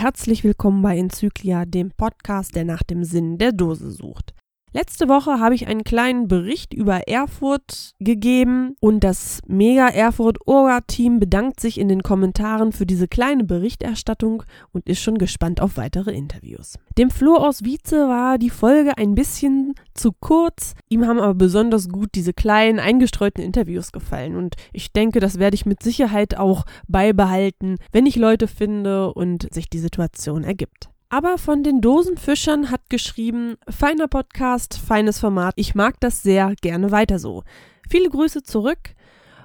Herzlich willkommen bei Enzyklia, dem Podcast, der nach dem Sinn der Dose sucht. Letzte Woche habe ich einen kleinen Bericht über Erfurt gegeben und das Mega Erfurt Orga Team bedankt sich in den Kommentaren für diese kleine Berichterstattung und ist schon gespannt auf weitere Interviews. Dem Flo aus Wietze war die Folge ein bisschen zu kurz, ihm haben aber besonders gut diese kleinen eingestreuten Interviews gefallen und ich denke, das werde ich mit Sicherheit auch beibehalten, wenn ich Leute finde und sich die Situation ergibt. Aber von den Dosenfischern hat geschrieben, feiner Podcast, feines Format, ich mag das sehr, gerne weiter so. Viele Grüße zurück.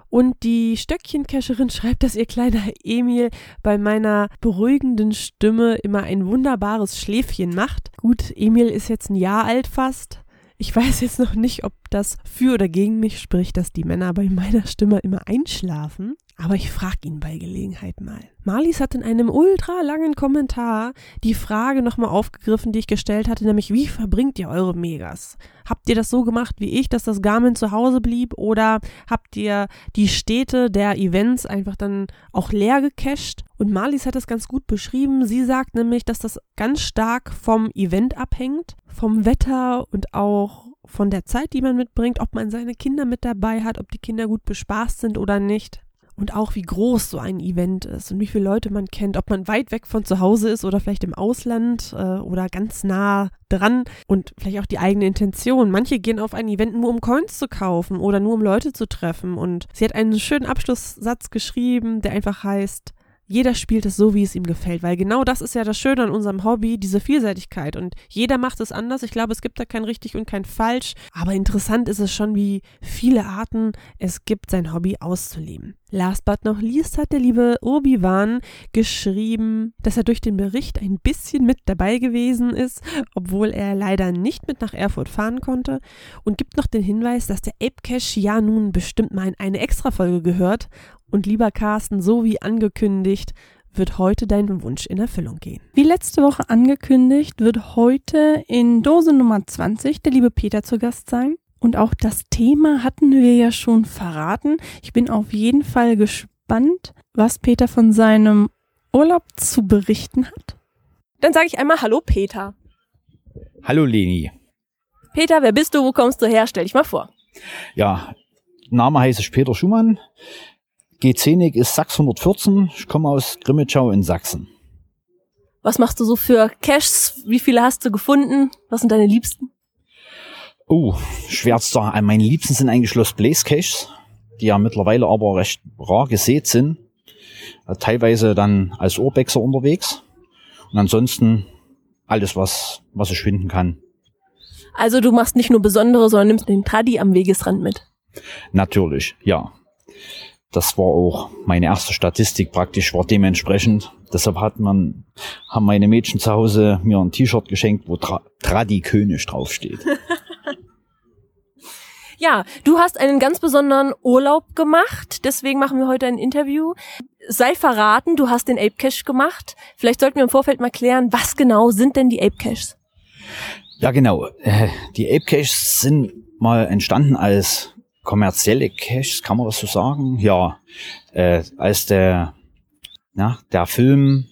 Und die Stöckchencacherin schreibt, dass ihr kleiner Emil bei meiner beruhigenden Stimme immer ein wunderbares Schläfchen macht. Gut, Emil ist jetzt ein Jahr alt fast. Ich weiß jetzt noch nicht, ob das für oder gegen mich spricht, dass die Männer bei meiner Stimme immer einschlafen. Aber ich frage ihn bei Gelegenheit mal. Marlies hat in einem ultra langen Kommentar die Frage nochmal aufgegriffen, die ich gestellt hatte, nämlich wie verbringt ihr eure Megas? Habt ihr das so gemacht wie ich, dass das Garmin zu Hause blieb oder habt ihr die Städte der Events einfach dann auch leer gecached? Und Marlies hat das ganz gut beschrieben. Sie sagt nämlich, dass das ganz stark vom Event abhängt, vom Wetter und auch von der Zeit, die man mitbringt, ob man seine Kinder mit dabei hat, ob die Kinder gut bespaßt sind oder nicht und auch wie groß so ein Event ist und wie viele Leute man kennt, ob man weit weg von zu Hause ist oder vielleicht im Ausland äh, oder ganz nah dran und vielleicht auch die eigene Intention. Manche gehen auf ein Event nur um Coins zu kaufen oder nur um Leute zu treffen und sie hat einen schönen Abschlusssatz geschrieben, der einfach heißt, jeder spielt es so, wie es ihm gefällt, weil genau das ist ja das Schöne an unserem Hobby, diese Vielseitigkeit. Und jeder macht es anders. Ich glaube, es gibt da kein richtig und kein falsch. Aber interessant ist es schon, wie viele Arten es gibt, sein Hobby auszuleben. Last but not least hat der liebe Obi-Wan geschrieben, dass er durch den Bericht ein bisschen mit dabei gewesen ist, obwohl er leider nicht mit nach Erfurt fahren konnte und gibt noch den Hinweis, dass der Ape Cache ja nun bestimmt mal in eine Extra-Folge gehört und lieber Carsten, so wie angekündigt, wird heute dein Wunsch in Erfüllung gehen. Wie letzte Woche angekündigt, wird heute in Dose Nummer 20 der liebe Peter zu Gast sein. Und auch das Thema hatten wir ja schon verraten. Ich bin auf jeden Fall gespannt, was Peter von seinem Urlaub zu berichten hat. Dann sage ich einmal Hallo Peter. Hallo Leni. Peter, wer bist du? Wo kommst du her? Stell dich mal vor. Ja, Name heiße ich Peter Schumann. G10 ist 614. Ich komme aus Grimmitschau in Sachsen. Was machst du so für Caches? Wie viele hast du gefunden? Was sind deine Liebsten? Oh, schwer zu sagen. Meine Liebsten sind eigentlich Lost Blaze Caches, die ja mittlerweile aber recht rar gesät sind. Äh, teilweise dann als Urbexer unterwegs. Und ansonsten alles, was, was ich finden kann. Also du machst nicht nur besondere, sondern nimmst den Tradi am Wegesrand mit. Natürlich, ja. Das war auch meine erste Statistik praktisch, war dementsprechend. Deshalb hat man, haben meine Mädchen zu Hause mir ein T-Shirt geschenkt, wo Tra Tradi König draufsteht. Ja, du hast einen ganz besonderen Urlaub gemacht, deswegen machen wir heute ein Interview. Sei verraten, du hast den Ape Cache gemacht. Vielleicht sollten wir im Vorfeld mal klären, was genau sind denn die Ape Caches? Ja, genau. Äh, die Ape Caches sind mal entstanden als kommerzielle Caches, kann man das so sagen? Ja, äh, als der, na, der Film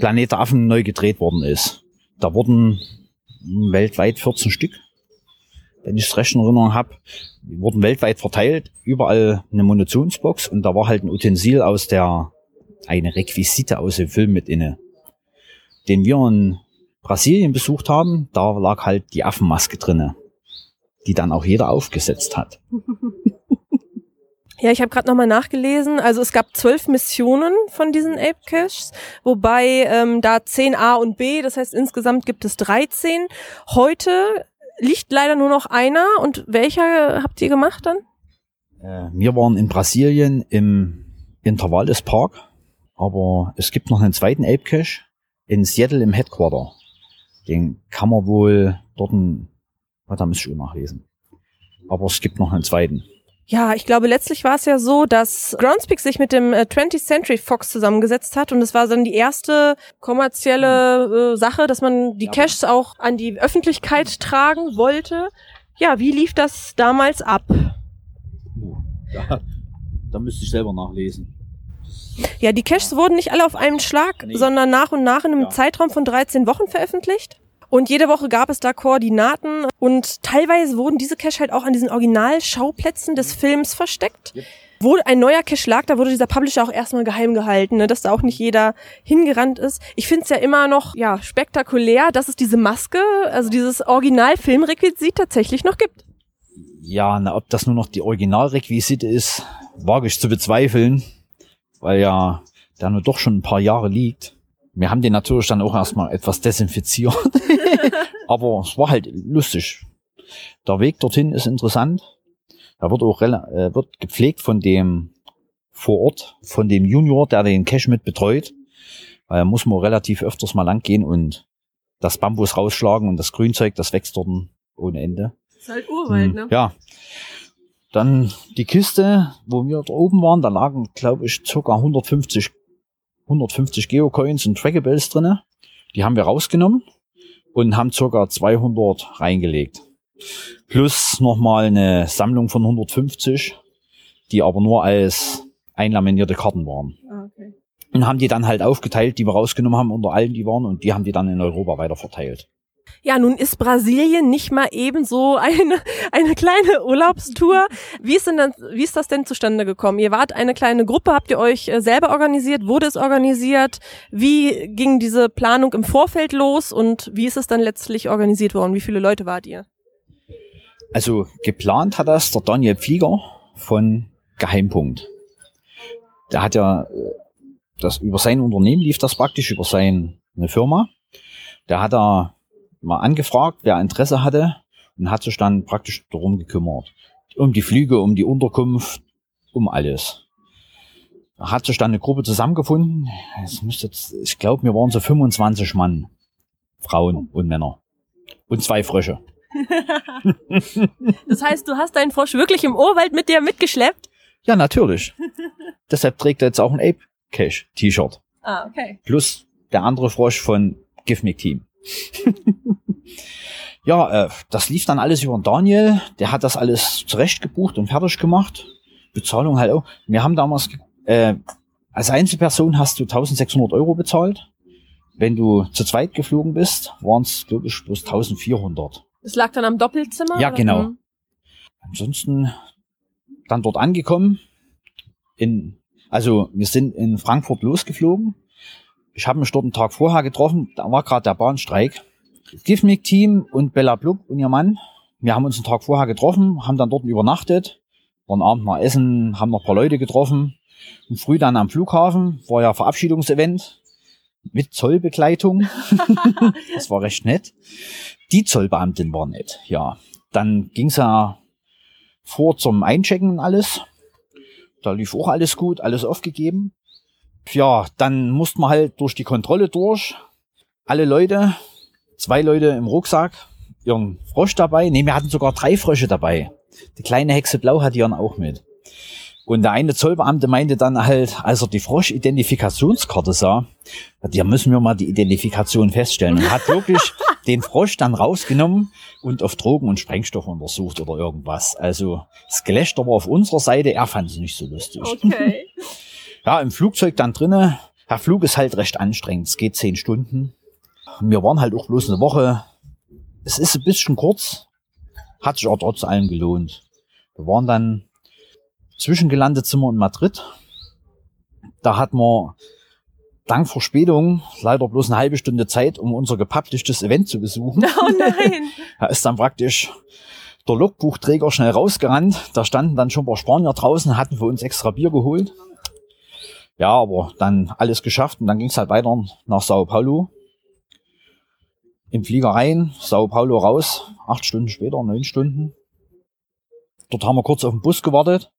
Planet Affen neu gedreht worden ist. Da wurden weltweit 14 Stück wenn ich es recht in Erinnerung habe, wurden weltweit verteilt, überall eine Munitionsbox und da war halt ein Utensil aus der, eine Requisite aus dem Film mit inne. Den wir in Brasilien besucht haben, da lag halt die Affenmaske drinne, die dann auch jeder aufgesetzt hat. Ja, ich habe gerade nochmal nachgelesen. Also es gab zwölf Missionen von diesen Ape Caches, wobei ähm, da 10 A und B, das heißt insgesamt gibt es 13. Heute liegt leider nur noch einer. Und welcher habt ihr gemacht dann? Äh, wir waren in Brasilien im Intervalles Park, aber es gibt noch einen zweiten Ape Cache in Seattle im Headquarter. Den kann man wohl dort, da müsste ich auch nachlesen. Aber es gibt noch einen zweiten. Ja, ich glaube, letztlich war es ja so, dass Groundspeak sich mit dem äh, 20th Century Fox zusammengesetzt hat und es war dann die erste kommerzielle äh, Sache, dass man die Caches auch an die Öffentlichkeit tragen wollte. Ja, wie lief das damals ab? Da, da müsste ich selber nachlesen. Ja, die Caches wurden nicht alle auf einen Schlag, Nee. sondern nach und nach in einem Ja. Zeitraum von 13 Wochen veröffentlicht. Und jede Woche gab es da Koordinaten und teilweise wurden diese Cache halt auch an diesen Originalschauplätzen des Films versteckt. Yep. Wo ein neuer Cache lag, da wurde dieser Publisher auch erstmal geheim gehalten, ne, dass da auch nicht jeder hingerannt ist. Ich finde es ja immer noch ja spektakulär, dass es diese Maske, also dieses Original-Filmrequisit tatsächlich noch gibt. Ja, na, ob das nur noch die Originalrequisite ist, wage ich zu bezweifeln, weil ja der nur doch schon ein paar Jahre liegt. Wir haben den natürlich dann auch erstmal etwas desinfiziert, aber es war halt lustig. Der Weg dorthin ist interessant. Er wird auch äh, wird gepflegt von dem vor Ort, von dem Junior, der den Cache mit betreut. Weil da muss man relativ öfters mal lang gehen und das Bambus rausschlagen und das Grünzeug, das wächst dort ohne Ende. ist halt Hm, Ja. Dann die Kiste, wo wir da oben waren, da lagen, glaube ich, circa 150, 150 Geocoins und Trackables drinne. Die haben wir rausgenommen und haben circa 200 reingelegt. Plus nochmal eine Sammlung von 150, die aber nur als einlaminierte Karten waren. Ah, okay. Und haben die dann halt aufgeteilt, die wir rausgenommen haben unter allen, die waren, und die haben die dann in Europa weiter verteilt. Ja, nun ist Brasilien nicht mal eben so eine, eine kleine Urlaubstour. Wie ist denn dann, wie ist das denn zustande gekommen? Ihr wart eine kleine Gruppe, habt ihr euch äh, selber organisiert? Wurde es organisiert? Wie ging diese Planung im Vorfeld los und wie ist es dann letztlich organisiert worden? Wie viele Leute wart ihr? Also geplant hat das der Daniel Pflieger von Geheimpunkt. Der hat ja äh, das über sein Unternehmen lief das praktisch über seine Firma. Der hat da mal angefragt, wer Interesse hatte und hat sich dann praktisch darum gekümmert. Um die Flüge, um die Unterkunft, um alles. Da hat sich dann eine Gruppe zusammengefunden. Es müsste ich glaube, wir waren so 25 Mann. Frauen und Männer. Und zwei Frösche. Das heißt, du hast deinen Frosch wirklich im Urwald mit dir mitgeschleppt? Ja, natürlich. Deshalb trägt er jetzt auch ein Ape Cash T-Shirt. Ah, okay. Plus der andere Frosch von Gifmic Team. ja, äh, das lief dann alles über den Daniel. Der hat das alles zurechtgebucht und fertig gemacht. Bezahlung halt auch. Wir haben damals, äh, als Einzelperson hast du 1600 Euro bezahlt. Wenn du zu zweit geflogen bist, waren es, glaube ich, bloß 1400. Es lag dann am Doppelzimmer? Ja, oder? genau. Hm. Ansonsten dann dort angekommen. In, also wir sind in Frankfurt losgeflogen. Ich habe mich dort einen Tag vorher getroffen. Da war gerade der Bahnstreik. Gifmic Team und Bella Blub und ihr Mann. Wir haben uns einen Tag vorher getroffen, haben dann dort übernachtet, waren abend mal essen, haben noch paar Leute getroffen. Und früh dann am Flughafen war ja Verabschiedungsevent mit Zollbegleitung. das war recht nett. Die Zollbeamtin war nett, ja. Dann ging's ja vor zum Einchecken und alles. Da lief auch alles gut, alles aufgegeben. Ja, dann mussten wir halt durch die Kontrolle durch. Alle Leute, zwei Leute im Rucksack, ihren Frosch dabei. Nee, wir hatten sogar drei Frösche dabei. Die kleine Hexe Blau hat ihren auch mit. Und der eine Zollbeamte meinte dann halt, als er die Frosch-Identifikationskarte sah, ja, müssen wir mal die Identifikation feststellen. Und hat wirklich den Frosch dann rausgenommen und auf Drogen und Sprengstoff untersucht oder irgendwas. Also das Gelächter war auf unserer Seite, er fand es nicht so lustig. Okay. Ja, im Flugzeug dann drinnen. Der Flug ist halt recht anstrengend. Es geht zehn Stunden. Und wir waren halt auch bloß eine Woche. Es ist ein bisschen kurz, hat sich aber trotz allem gelohnt. Wir waren dann zwischengelandet sind wir in Madrid. Da hatten wir dank Verspätung leider bloß eine halbe Stunde Zeit, um unser gepublishtes Event zu besuchen. Oh nein. Da ist dann praktisch der Logbuchträger schnell rausgerannt. Da standen dann schon ein paar Spanier draußen, hatten für uns extra Bier geholt. Ja, aber dann alles geschafft und dann ging es halt weiter nach Sao Paulo. Im Flieger rein, Sao Paulo raus, acht Stunden später, neun Stunden. Dort haben wir kurz auf den Bus gewartet.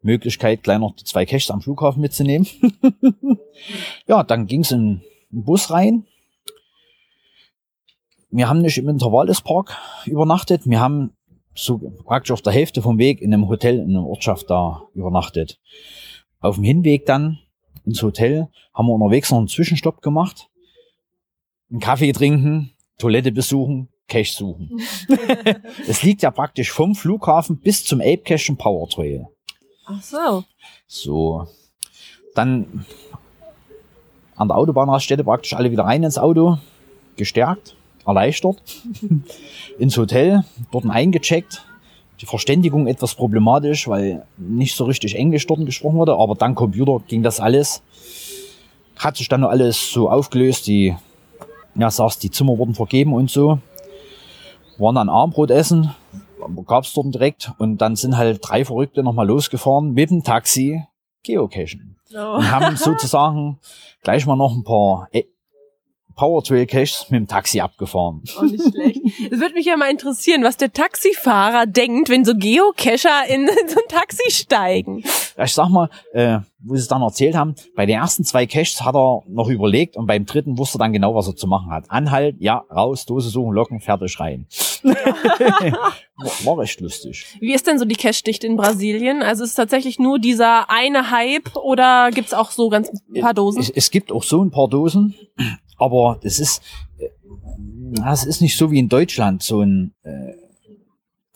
Möglichkeit, gleich noch die zwei Caches am Flughafen mitzunehmen. ja, dann ging es in den Bus rein. Wir haben nicht im Intervalles-Park übernachtet. Wir haben so praktisch auf der Hälfte vom Weg in einem Hotel in einer Ortschaft da übernachtet. Auf dem Hinweg dann ins Hotel haben wir unterwegs noch einen Zwischenstopp gemacht. Einen Kaffee trinken, Toilette besuchen, Cache suchen. Es liegt ja praktisch vom Flughafen bis zum Ape Cache und Power Trail. Ach so. So. dann an der Autobahnraststätte praktisch alle wieder rein ins Auto, gestärkt, erleichtert, ins Hotel, dort eingecheckt. Die Verständigung etwas problematisch, weil nicht so richtig Englisch dort gesprochen wurde, aber dank Computer ging das alles. Hat sich dann alles so aufgelöst, die, ja, sagst, die Zimmer wurden vergeben und so. Waren dann Armbrot essen, gab's dort direkt und dann sind halt drei Verrückte nochmal losgefahren mit dem Taxi geocachen. Oh. Und haben sozusagen gleich mal noch ein paar äh, Power Trail Caches mit dem Taxi abgefahren. Auch nicht schlecht. Es würde mich ja mal interessieren, was der Taxifahrer denkt, wenn so Geocacher in so ein Taxi steigen. Ich sag mal, äh, wo sie es dann erzählt haben, bei den ersten zwei Caches hat er noch überlegt und beim dritten wusste er dann genau, was er zu machen hat. Anhalt, ja, raus, Dose suchen, locken, fertig rein. war, recht lustig. Wie ist denn so die Cache-Dichte in Brasilien? Also ist es tatsächlich nur dieser eine Hype oder gibt's auch so ganz ein paar Dosen? Es, es gibt auch so ein paar Dosen, aber das ist, äh, das ist nicht so wie in Deutschland. So ein, äh,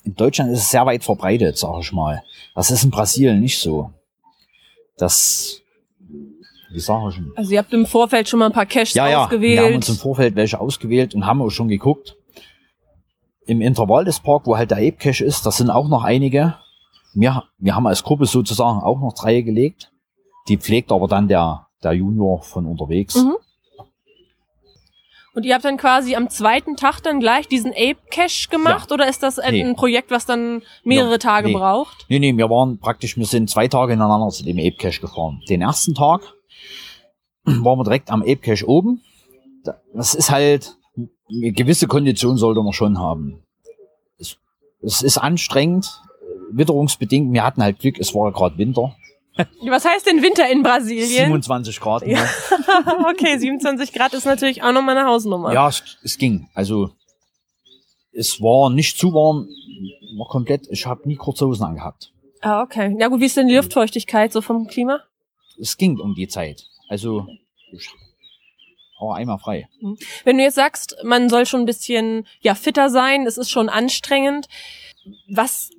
in Deutschland ist es sehr weit verbreitet, sag ich mal. Das ist in Brasilien nicht so. Das, wie sag ich denn? Also ihr habt im Vorfeld schon mal ein paar Caches Ja, ja, ausgewählt. wir haben uns im Vorfeld welche ausgewählt und haben auch schon geguckt. Im Intervall des Park, wo halt der Ape Cache ist, das sind auch noch einige. Wir, wir haben als Gruppe sozusagen auch noch drei gelegt. Die pflegt aber dann der, der Junior von unterwegs. Mhm. Und ihr habt dann quasi am zweiten Tag dann gleich diesen Ape Cache gemacht oder ist das ein Nee. Projekt, was dann mehrere Ja, Tage nee. braucht? Nee, nee, wir waren praktisch, wir sind zwei Tage ineinander zu dem Ape Cache gefahren. Den ersten Tag waren wir direkt am Ape Cache oben. Da- Das ist halt, eine gewisse Kondition sollte man schon haben. Es, es ist anstrengend, äh, witterungsbedingt. Wir hatten halt Glück, es war gerade Winter. Was heißt denn Winter in Brasilien? 27 Grad. Ja. ne? okay, 27 Grad ist natürlich auch nochmal eine Hausnummer. Ja, es, es ging. Also es war nicht zu warm, war komplett. Ich habe nie kurze Hosen angehabt. Ah, okay. Ja gut, wie ist denn die Luftfeuchtigkeit so vom Klima? Es ging um die Zeit. Also ich war einmal frei. Wenn du jetzt sagst, man soll schon ein bisschen ja fitter sein, es ist schon anstrengend. Was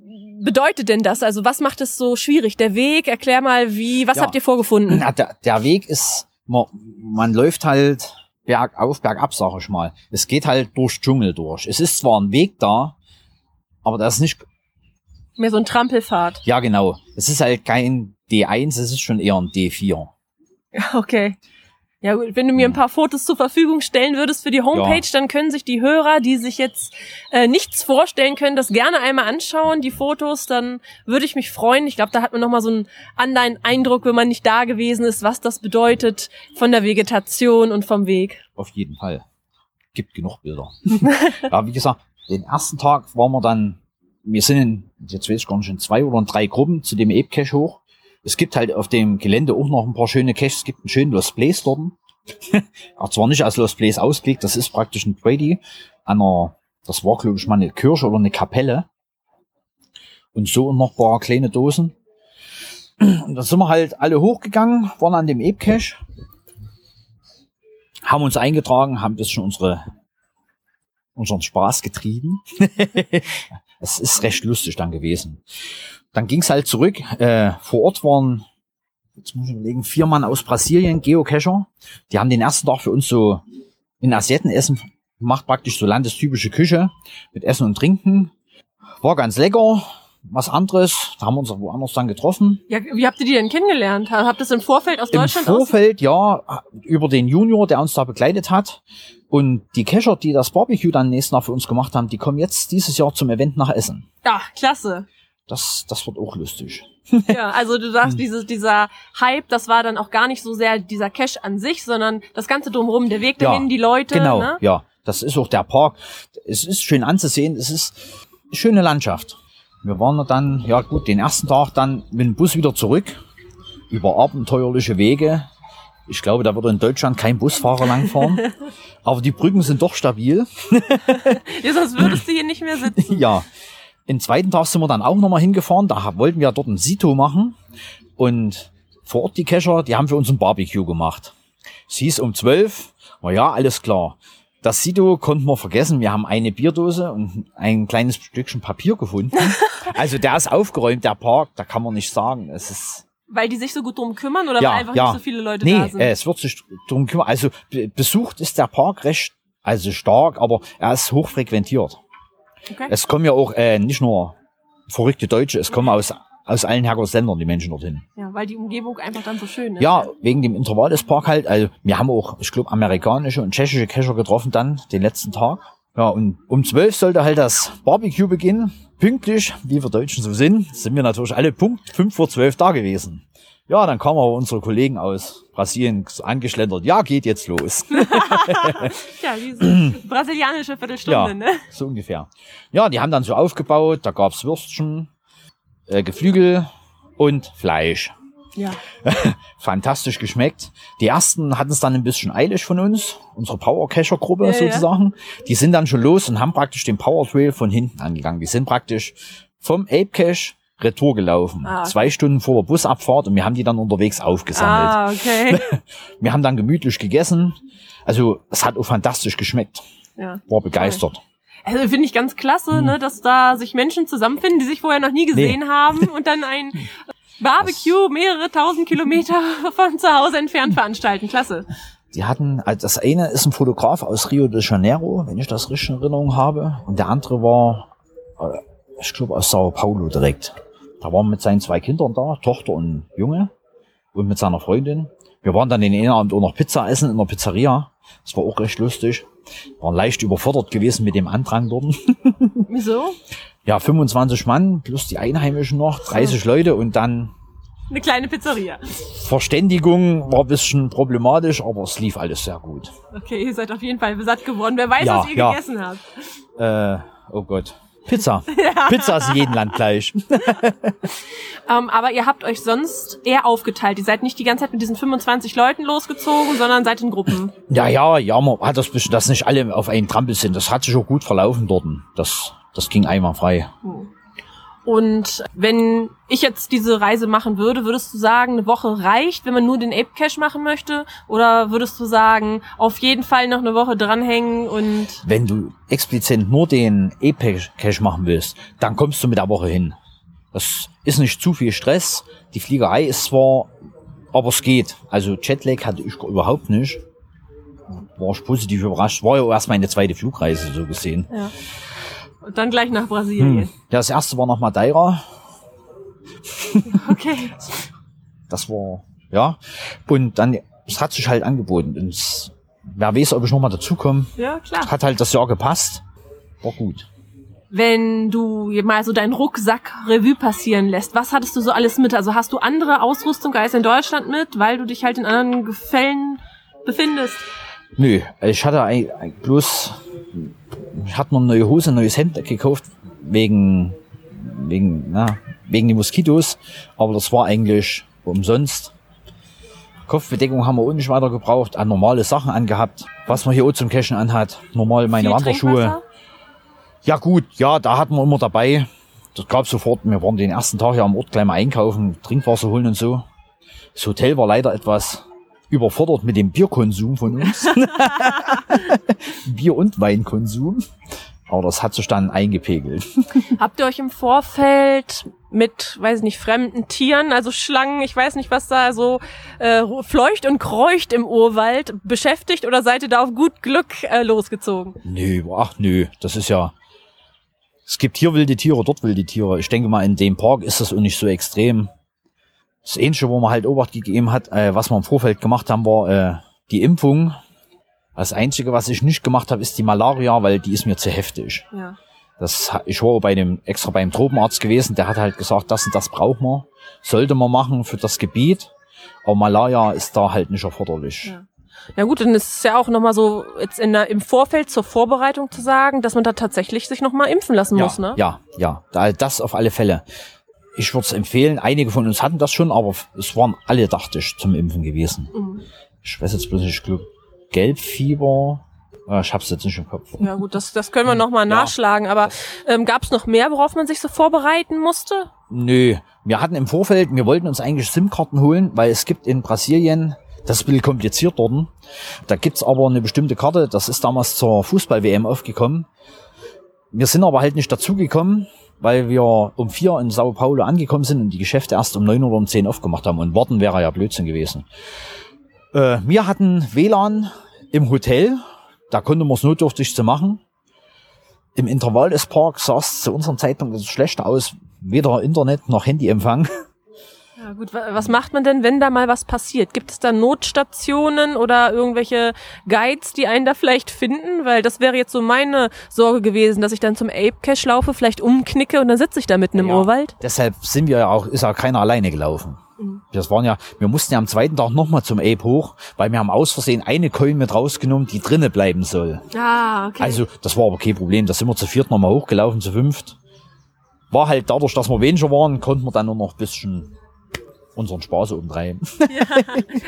bedeutet denn das? Also was macht es so schwierig? Der Weg, erklär mal, wie, was Ja. habt ihr vorgefunden? Na, der, der Weg ist, man, man läuft halt bergauf, bergab, sag ich mal. Es geht halt durch Dschungel durch. Es ist zwar ein Weg da, aber das ist nicht, Mehr so ein Trampelfahrt. ja genau, es ist halt kein D1, es ist schon eher ein D4. Okay. Ja gut, wenn du mir ein paar Fotos zur Verfügung stellen würdest für die Homepage, Ja. dann können sich die Hörer, die sich jetzt äh, nichts vorstellen können, das gerne einmal anschauen, die Fotos, dann würde ich mich freuen. Ich glaube, da hat man nochmal so einen anderen Eindruck, wenn man nicht da gewesen ist, was das bedeutet von der Vegetation und vom Weg. Auf jeden Fall. Gibt genug Bilder. ja, wie gesagt, den ersten Tag waren wir dann, wir sind in, jetzt weiß ich gar nicht, in zwei oder in drei Gruppen zu dem Ape Cache hoch. Es gibt halt auf dem Gelände auch noch ein paar schöne Caches. Es gibt einen schönen Lost Place dort. Auch zwar nicht als Lost Place ausgelegt, das ist praktisch ein Brady an einer, das war glaube ich mal eine Kirche oder eine Kapelle. Und so noch ein paar kleine Dosen. Und da sind wir halt alle hochgegangen, waren an dem Ape Cache haben uns eingetragen, haben ein bisschen unsere, unseren Spaß getrieben. Es ist recht lustig dann gewesen. Dann ging's halt zurück. Äh, vor Ort waren, jetzt muss ich überlegen, vier Mann aus Brasilien, Geocacher. Die haben den ersten Tag für uns so in Assietten-Essen gemacht, praktisch so landestypische Küche mit Essen und Trinken. War ganz lecker, was anderes. Da haben wir uns auch woanders dann getroffen. Ja, wie habt ihr die denn kennengelernt? Habt ihr das im Vorfeld aus Im Deutschland aus? Vorfeld, ja, über den Junior, der uns da begleitet hat. Und die Cacher, die das Barbecue dann nächsten Tag für uns gemacht haben, die kommen jetzt dieses Jahr zum Event nach Essen. Ja, klasse. Das, das wird auch lustig. Ja, also du Hm. sagst, dieses, dieser Hype, das war dann auch gar nicht so sehr dieser Cache an sich, sondern das Ganze drumherum, der Weg Ja, dahin, die Leute. Genau, Ne? ja. Das ist auch der Park. Es ist schön anzusehen. Es ist eine schöne Landschaft. Wir waren dann, ja gut, den ersten Tag dann mit dem Bus wieder zurück. Über abenteuerliche Wege. Ich glaube, da würde in Deutschland kein Busfahrer langfahren. Aber die Brücken sind doch stabil. Ja, sonst würdest du hier nicht mehr sitzen. Ja. Im zweiten Tag sind wir dann auch nochmal hingefahren. Da wollten wir dort ein Sito machen. Und vor Ort die Kescher, die haben für uns ein Barbecue gemacht. Es hieß um zwölf. Na ja, alles klar. Das Sito konnten wir vergessen. Wir haben eine Bierdose und ein kleines Stückchen Papier gefunden. Also der ist aufgeräumt, der Park. Da kann man nicht sagen. Es ist Weil die sich so gut drum kümmern oder Ja, weil einfach ja. nicht so viele Leute Nee, da sind? äh, es wird sich drum kümmern. Also be- besucht ist der Park recht, also stark, aber er ist hoch frequentiert. Okay. Es kommen ja auch äh, nicht nur verrückte Deutsche, es kommen aus, aus allen Herrgottsländern die Menschen dorthin. ja, weil die Umgebung einfach dann so schön ist. Ja, wegen dem Intervall des Park halt. Also wir haben auch, ich glaube, amerikanische und tschechische Kescher getroffen dann den letzten Tag. Ja, und um zwölf sollte halt das Barbecue beginnen. Pünktlich, wie wir Deutschen so sind, sind wir natürlich alle Punkt fünf vor zwölf da gewesen. Ja, dann kamen aber unsere Kollegen aus Brasilien angeschlendert. Ja, geht jetzt los. Ja, diese brasilianische Viertelstunde, Ja, ne? so ungefähr. Ja, die haben dann so aufgebaut. Da gab's Würstchen, äh, Geflügel und Fleisch. Ja. fantastisch geschmeckt. Die ersten hatten es dann ein bisschen eilig von uns, unsere Power Cacher Gruppe Ja, sozusagen. Die sind dann schon los und haben praktisch den Power Trail von hinten angegangen. Die sind praktisch vom Ape Cache retour gelaufen. Ah, okay. Zwei Stunden vor der Busabfahrt und wir haben die dann unterwegs aufgesammelt. Ah, okay. Wir haben dann gemütlich gegessen. Also es hat auch fantastisch geschmeckt. ja. War begeistert. Also finde ich ganz klasse, Hm. ne, dass da sich Menschen zusammenfinden, die sich vorher noch nie gesehen haben und dann ein Barbecue mehrere tausend Kilometer von zu Hause entfernt veranstalten. Klasse. Die hatten, also das eine ist ein Fotograf aus Rio de Janeiro, wenn ich das richtig in Erinnerung habe. Und der andere war, äh, ich glaube, aus Sao Paulo direkt. Da war er mit seinen zwei Kindern da, Tochter und Junge, und mit seiner Freundin. Wir waren dann den einen Abend auch noch Pizza essen in der Pizzeria. Das war auch recht lustig. Waren leicht überfordert gewesen mit dem Andrang dort. Wieso? Ja, 25 Mann plus die Einheimischen noch, 30 Leute und dann Eine kleine Pizzeria. Verständigung war ein bisschen problematisch, aber es lief alles sehr gut. Okay, ihr seid auf jeden Fall satt geworden. Wer weiß, Ja, was ihr ja. gegessen habt. Äh, oh Gott. Pizza. Pizza ist in jedem Land gleich. Ähm, aber ihr habt euch sonst eher aufgeteilt. Ihr seid nicht die ganze Zeit mit diesen 25 Leuten losgezogen, sondern seid in Gruppen. Ja, ja, ja, man hat das, bisschen- dass nicht alle auf einen Trampel sind. Das hat sich auch gut verlaufen dort. Das, das ging einwandfrei. Und wenn ich jetzt diese Reise machen würde, würdest du sagen, eine Woche reicht, wenn man nur den Ape Cache machen möchte? Oder würdest du sagen, auf jeden Fall noch eine Woche dranhängen und Wenn du explizit nur den E-Cache machen willst, dann kommst du mit der Woche hin. Das ist nicht zu viel Stress. Die Fliegerei ist zwar, aber es geht. Also Jetlag hatte ich überhaupt nicht. War ich positiv überrascht. War ja erst meine zweite Flugreise so gesehen. ja. Und dann gleich nach Brasilien. Ja, das erste war nach Madeira. Okay. Das war, ja. Und dann, es hat sich halt angeboten. Und es, wer weiß, ob ich nochmal dazukomme. Ja, klar. Hat halt das Jahr gepasst. War gut. Wenn du mal so deinen Rucksack Revue passieren lässt, was hattest du so alles mit? Also hast du andere Ausrüstung als in Deutschland mit, weil du dich halt in anderen Gefällen befindest? Nö, ich hatte bloß, ich hatte noch eine neue Hose, ein neues Hemd gekauft, wegen, wegen, na, wegen den Moskitos. Aber das war eigentlich umsonst. Kopfbedeckung haben wir auch nicht weiter gebraucht, an normale Sachen angehabt. Was man hier auch zum Cashen anhat. Normal meine Viel Wanderschuhe. Ja gut, ja, da hatten wir immer dabei. Das gab sofort, wir waren den ersten Tag ja am Ort gleich mal einkaufen, Trinkwasser holen und so. Das Hotel war leider etwas überfordert mit dem Bierkonsum von uns. Bier- und Weinkonsum. Aber das hat sich dann eingepegelt. Habt ihr euch im Vorfeld mit, weiß nicht, fremden Tieren, also Schlangen, ich weiß nicht, was da so äh, fleucht und kreucht im Urwald beschäftigt oder seid ihr da auf gut Glück äh, losgezogen? Nö, ach nö, das ist ja. Es gibt hier wilde Tiere, dort wilde Tiere. Ich denke mal, in dem Park ist das auch nicht so extrem. Das Ähnliche, wo man halt Obacht gegeben hat, äh, was wir im Vorfeld gemacht haben, war äh, die Impfung. Das Einzige, was ich nicht gemacht habe, ist die Malaria, weil die ist mir zu heftig. Ja. Das, ich war bei dem, extra beim Tropenarzt gewesen, der hat halt gesagt, das und das braucht man, sollte man machen für das Gebiet. Aber Malaria ist da halt nicht erforderlich. Ja. Ja gut, dann ist es ja auch nochmal so jetzt in der, im Vorfeld zur Vorbereitung zu sagen, dass man da tatsächlich sich nochmal impfen lassen ja, muss, ne? Ja, ja, da, das auf alle Fälle. Ich würde es empfehlen, einige von uns hatten das schon, aber es waren alle, dachte ich, zum Impfen gewesen. Mhm. Ich weiß jetzt bloß nicht, ich glaube, Gelbfieber, äh, ich hab's jetzt nicht im Kopf. Ja gut, das, das können wir nochmal Ja. nachschlagen, aber ähm, gab es noch mehr, worauf man sich so vorbereiten musste? Nö, wir hatten im Vorfeld, wir wollten uns eigentlich SIM-Karten holen, weil es gibt in Brasilien, das ist ein bisschen kompliziert dort, da gibt's aber eine bestimmte Karte, das ist damals zur Fußball-WM aufgekommen. Wir sind aber halt nicht dazugekommen weil wir um vier in Sao Paulo angekommen sind und die Geschäfte erst um neun oder um zehn aufgemacht haben. Und warten wäre ja Blödsinn gewesen. Äh, wir hatten WLAN im Hotel, da konnte man es notdürftig zu machen. Im Intervall des Parks sah es zu unserem Zeitpunkt schlecht aus. Weder Internet noch Handyempfang. Ja gut, was macht man denn, wenn da mal was passiert? Gibt es da Notstationen oder irgendwelche Guides, die einen da vielleicht finden? Weil das wäre jetzt so meine Sorge gewesen, dass ich dann zum Ape Cache laufe, vielleicht umknicke und dann sitze ich da mitten im ja, Urwald. Deshalb sind wir ja auch, ist ja keiner alleine gelaufen. Mhm. Das waren ja, wir mussten ja am zweiten Tag nochmal zum Ape hoch, weil wir haben aus Versehen eine Coin mit rausgenommen, die drinnen bleiben soll. Ah, okay. Also, das war aber kein Problem. Da sind wir zu viert nochmal hochgelaufen, zu fünft. War halt dadurch, dass wir weniger waren, konnten wir dann nur noch ein bisschen unseren Spaß umtreiben. Ja,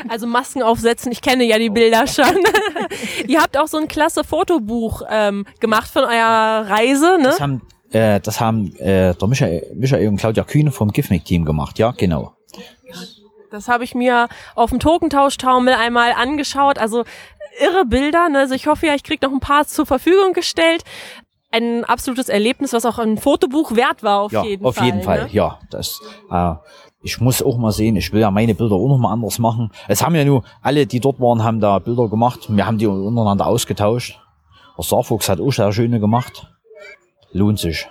also Masken aufsetzen, ich kenne ja die Bilder schon. Ihr habt auch so ein klasse Fotobuch ähm, gemacht von eurer Reise, ne? Das haben, äh, das haben äh, der Michael, Michael und Claudia Kühne vom Gifmic-Team gemacht, ja, genau. Das habe ich mir auf dem Tokentauschtaumel einmal angeschaut. Also irre Bilder. Ne? Also ich hoffe ja, ich krieg noch ein paar zur Verfügung gestellt. Ein absolutes Erlebnis, was auch ein Fotobuch wert war, auf ja, jeden auf Fall. Auf jeden Fall, ne? ja. Das, äh, ich muss auch mal sehen, ich will ja meine Bilder auch noch mal anders machen. Es haben ja nur alle, die dort waren, haben da Bilder gemacht. Wir haben die untereinander ausgetauscht. Der Starfuchs hat auch sehr schöne gemacht. Lohnt sich.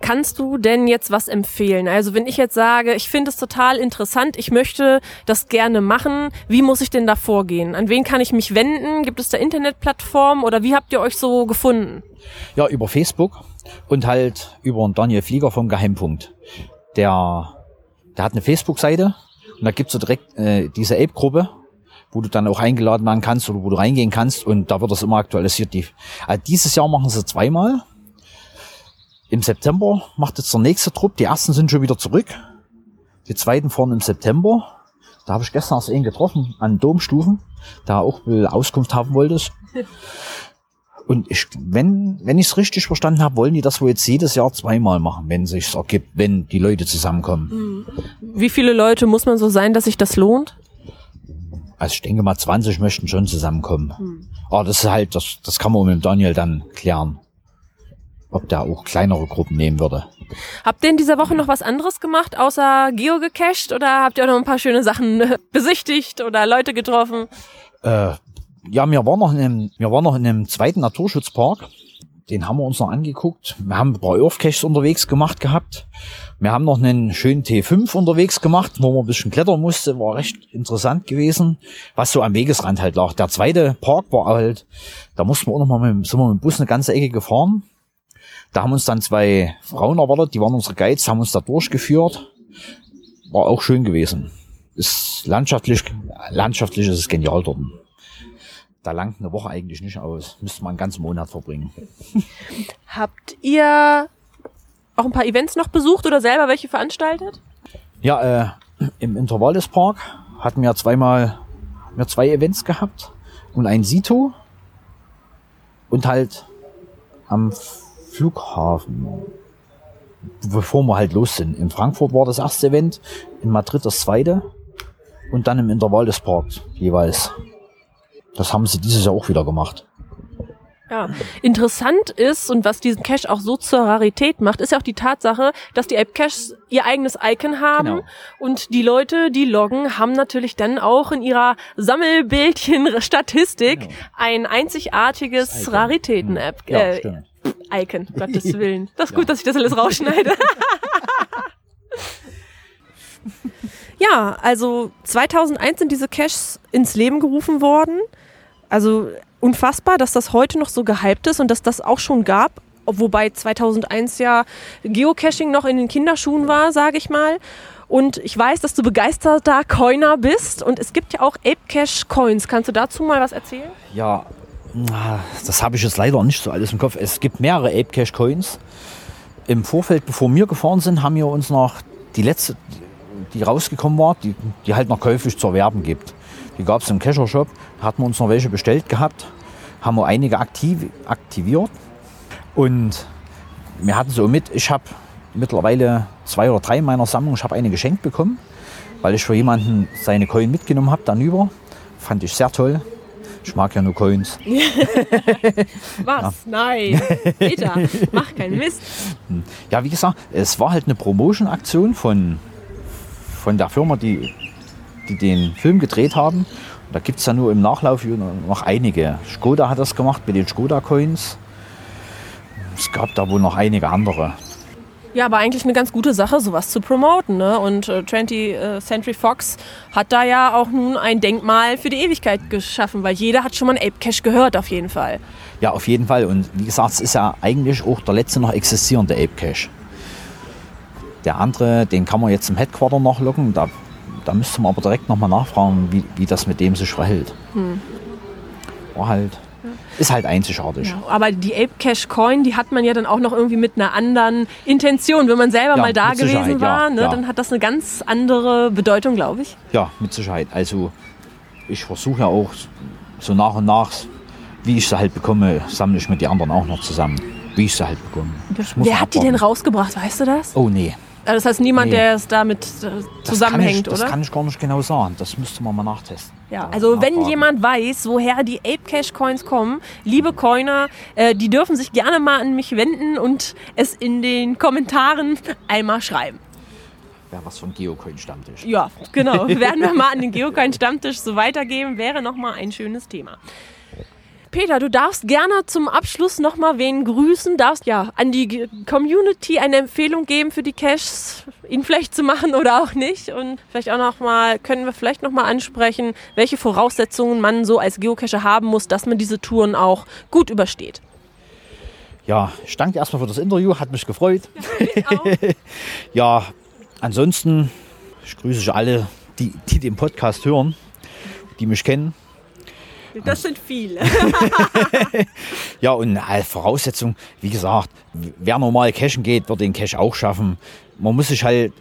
Kannst du denn jetzt was empfehlen? Also wenn ich jetzt sage, ich finde es total interessant, ich möchte das gerne machen, wie muss ich denn da vorgehen? An wen kann ich mich wenden? Gibt es da Internetplattformen oder wie habt ihr euch so gefunden? Ja, über Facebook und halt über Daniel Flieger vom Geheimpunkt. Der, der hat eine Facebook-Seite und da gibt's so direkt äh, diese Ape-Gruppe, wo du dann auch eingeladen werden kannst oder wo du reingehen kannst und da wird das immer aktualisiert. Die, also dieses Jahr machen sie zweimal im September macht jetzt der nächste Trupp. Die ersten sind schon wieder zurück. Die zweiten fahren im September. Da habe ich gestern erst einen getroffen an Domstufen, der auch Auskunft haben wollte. Und ich, wenn, wenn ich es richtig verstanden habe, wollen die das wohl jetzt jedes Jahr zweimal machen, wenn es sich ergibt, wenn die Leute zusammenkommen. Mhm. Wie viele Leute muss man so sein, dass sich das lohnt? Also ich denke mal 20 möchten schon zusammenkommen. Mhm. Aber das ist halt, das, das kann man mit dem Daniel dann klären ob der auch kleinere Gruppen nehmen würde. Habt ihr in dieser Woche noch was anderes gemacht, außer Geo gecached oder habt ihr auch noch ein paar schöne Sachen besichtigt oder Leute getroffen? Äh, ja, wir waren noch in einem, wir waren noch in einem zweiten Naturschutzpark. Den haben wir uns noch angeguckt. Wir haben ein paar Earthcaches unterwegs gemacht gehabt. Wir haben noch einen schönen T5 unterwegs gemacht, wo man ein bisschen klettern musste. War recht interessant gewesen, was so am Wegesrand halt lag. Der zweite Park war halt, da mussten wir auch noch mal mit, sind wir mit dem Bus eine ganze Ecke gefahren da haben uns dann zwei Frauen erwartet, die waren unsere Guides, haben uns da durchgeführt. War auch schön gewesen. Ist landschaftlich, landschaftlich ist es genial dort. Da langt eine Woche eigentlich nicht aus. Müsste man einen ganzen Monat verbringen. Habt ihr auch ein paar Events noch besucht oder selber welche veranstaltet? Ja, äh, im Intervalles-Park hatten wir zweimal, wir zwei Events gehabt und ein Sito und halt am Flughafen, bevor wir halt los sind. In Frankfurt war das erste Event, in Madrid das zweite und dann im Intervall des Parks jeweils. Das haben sie dieses Jahr auch wieder gemacht. Ja, interessant ist und was diesen Cache auch so zur Rarität macht, ist ja auch die Tatsache, dass die App-Caches ihr eigenes Icon haben genau. und die Leute, die loggen, haben natürlich dann auch in ihrer Sammelbildchen-Statistik genau. ein einzigartiges Raritäten-App. Ja, äh, Icon, Gottes Willen. Das ist ja. gut, dass ich das alles rausschneide. ja, also 2001 sind diese Caches ins Leben gerufen worden. Also unfassbar, dass das heute noch so gehypt ist und dass das auch schon gab. Wobei 2001 ja Geocaching noch in den Kinderschuhen war, sage ich mal. Und ich weiß, dass du begeisterter Coiner bist und es gibt ja auch Ape Cache Coins. Kannst du dazu mal was erzählen? Ja, das habe ich jetzt leider nicht so alles im Kopf. Es gibt mehrere Ape Cash Coins. Im Vorfeld, bevor wir gefahren sind, haben wir uns noch die letzte, die rausgekommen war, die, die halt noch käuflich zu erwerben gibt. Die gab es im Cacher Shop. Da hatten wir uns noch welche bestellt gehabt. Haben wir einige aktiv, aktiviert. Und wir hatten so mit, ich habe mittlerweile zwei oder drei in meiner Sammlung. Ich habe eine geschenkt bekommen, weil ich für jemanden seine Coin mitgenommen habe, dann über. Fand ich sehr toll. Ich mag ja nur Coins. Was? Nein. Peter, mach keinen Mist. Ja, wie gesagt, es war halt eine Promotion-Aktion von, von der Firma, die, die den Film gedreht haben. Und da gibt es ja nur im Nachlauf noch einige. Skoda hat das gemacht mit den Skoda-Coins. Es gab da wohl noch einige andere. Ja, aber eigentlich eine ganz gute Sache, sowas zu promoten. Ne? Und äh, 20th äh, Century Fox hat da ja auch nun ein Denkmal für die Ewigkeit geschaffen, weil jeder hat schon mal ein Ape Cache gehört, auf jeden Fall. Ja, auf jeden Fall. Und wie gesagt, es ist ja eigentlich auch der letzte noch existierende Ape Cache. Der andere, den kann man jetzt im Headquarter nachlocken. Da, da müsste man aber direkt nochmal nachfragen, wie, wie das mit dem sich verhält. Hm. War halt ist halt einzigartig. Ja, aber die Ape Cash Coin, die hat man ja dann auch noch irgendwie mit einer anderen Intention. Wenn man selber ja, mal da gewesen war, ne, dann hat das eine ganz andere Bedeutung, glaube ich. Ja, mit Sicherheit. Also ich versuche ja auch so nach und nach, wie ich sie halt bekomme, sammle ich mit den anderen auch noch zusammen. Wie ich sie halt bekomme. Wer hat die denn rausgebracht, weißt du das? Oh nee. Also das heißt niemand, nee. der es damit äh, zusammenhängt, das ich, oder? Das kann ich gar nicht genau sagen. Das müsste man mal nachtesten. Ja, also wenn jemand weiß, woher die Ape Cash Coins kommen, liebe Coiner, äh, die dürfen sich gerne mal an mich wenden und es in den Kommentaren einmal schreiben. Wäre was vom Geocoin-Stammtisch. Ja, genau. Werden wir mal an den Geocoin-Stammtisch so weitergeben, wäre nochmal ein schönes Thema. Peter, du darfst gerne zum Abschluss nochmal wen grüßen, darfst ja an die Community eine Empfehlung geben für die Caches, ihn vielleicht zu machen oder auch nicht. Und vielleicht auch nochmal, können wir vielleicht nochmal ansprechen, welche Voraussetzungen man so als Geocacher haben muss, dass man diese Touren auch gut übersteht. Ja, ich danke erstmal für das Interview, hat mich gefreut. Ja, ja ansonsten, ich grüße alle, die, die den Podcast hören, die mich kennen das sind viele. ja, und als Voraussetzung, wie gesagt, wer normal cashen geht, wird den Cash auch schaffen. Man muss sich halt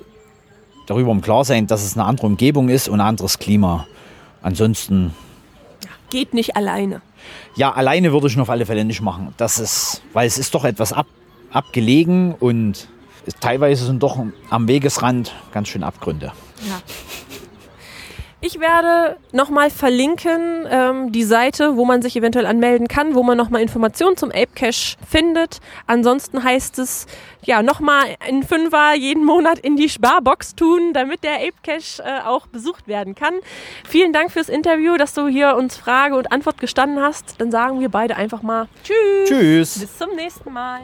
darüber im Klar sein, dass es eine andere Umgebung ist und ein anderes Klima. Ansonsten. Geht nicht alleine. Ja, alleine würde ich noch auf alle Fälle nicht machen. Das ist, weil es ist doch etwas ab, abgelegen und teilweise sind doch am Wegesrand ganz schön Abgründe. Ja. Ich werde nochmal verlinken ähm, die Seite, wo man sich eventuell anmelden kann, wo man nochmal Informationen zum Ape Cache findet. Ansonsten heißt es, ja, nochmal ein Fünfer jeden Monat in die Sparbox tun, damit der Ape Cache äh, auch besucht werden kann. Vielen Dank fürs Interview, dass du hier uns Frage und Antwort gestanden hast. Dann sagen wir beide einfach mal Tschüss. Tschüss. Bis zum nächsten Mal.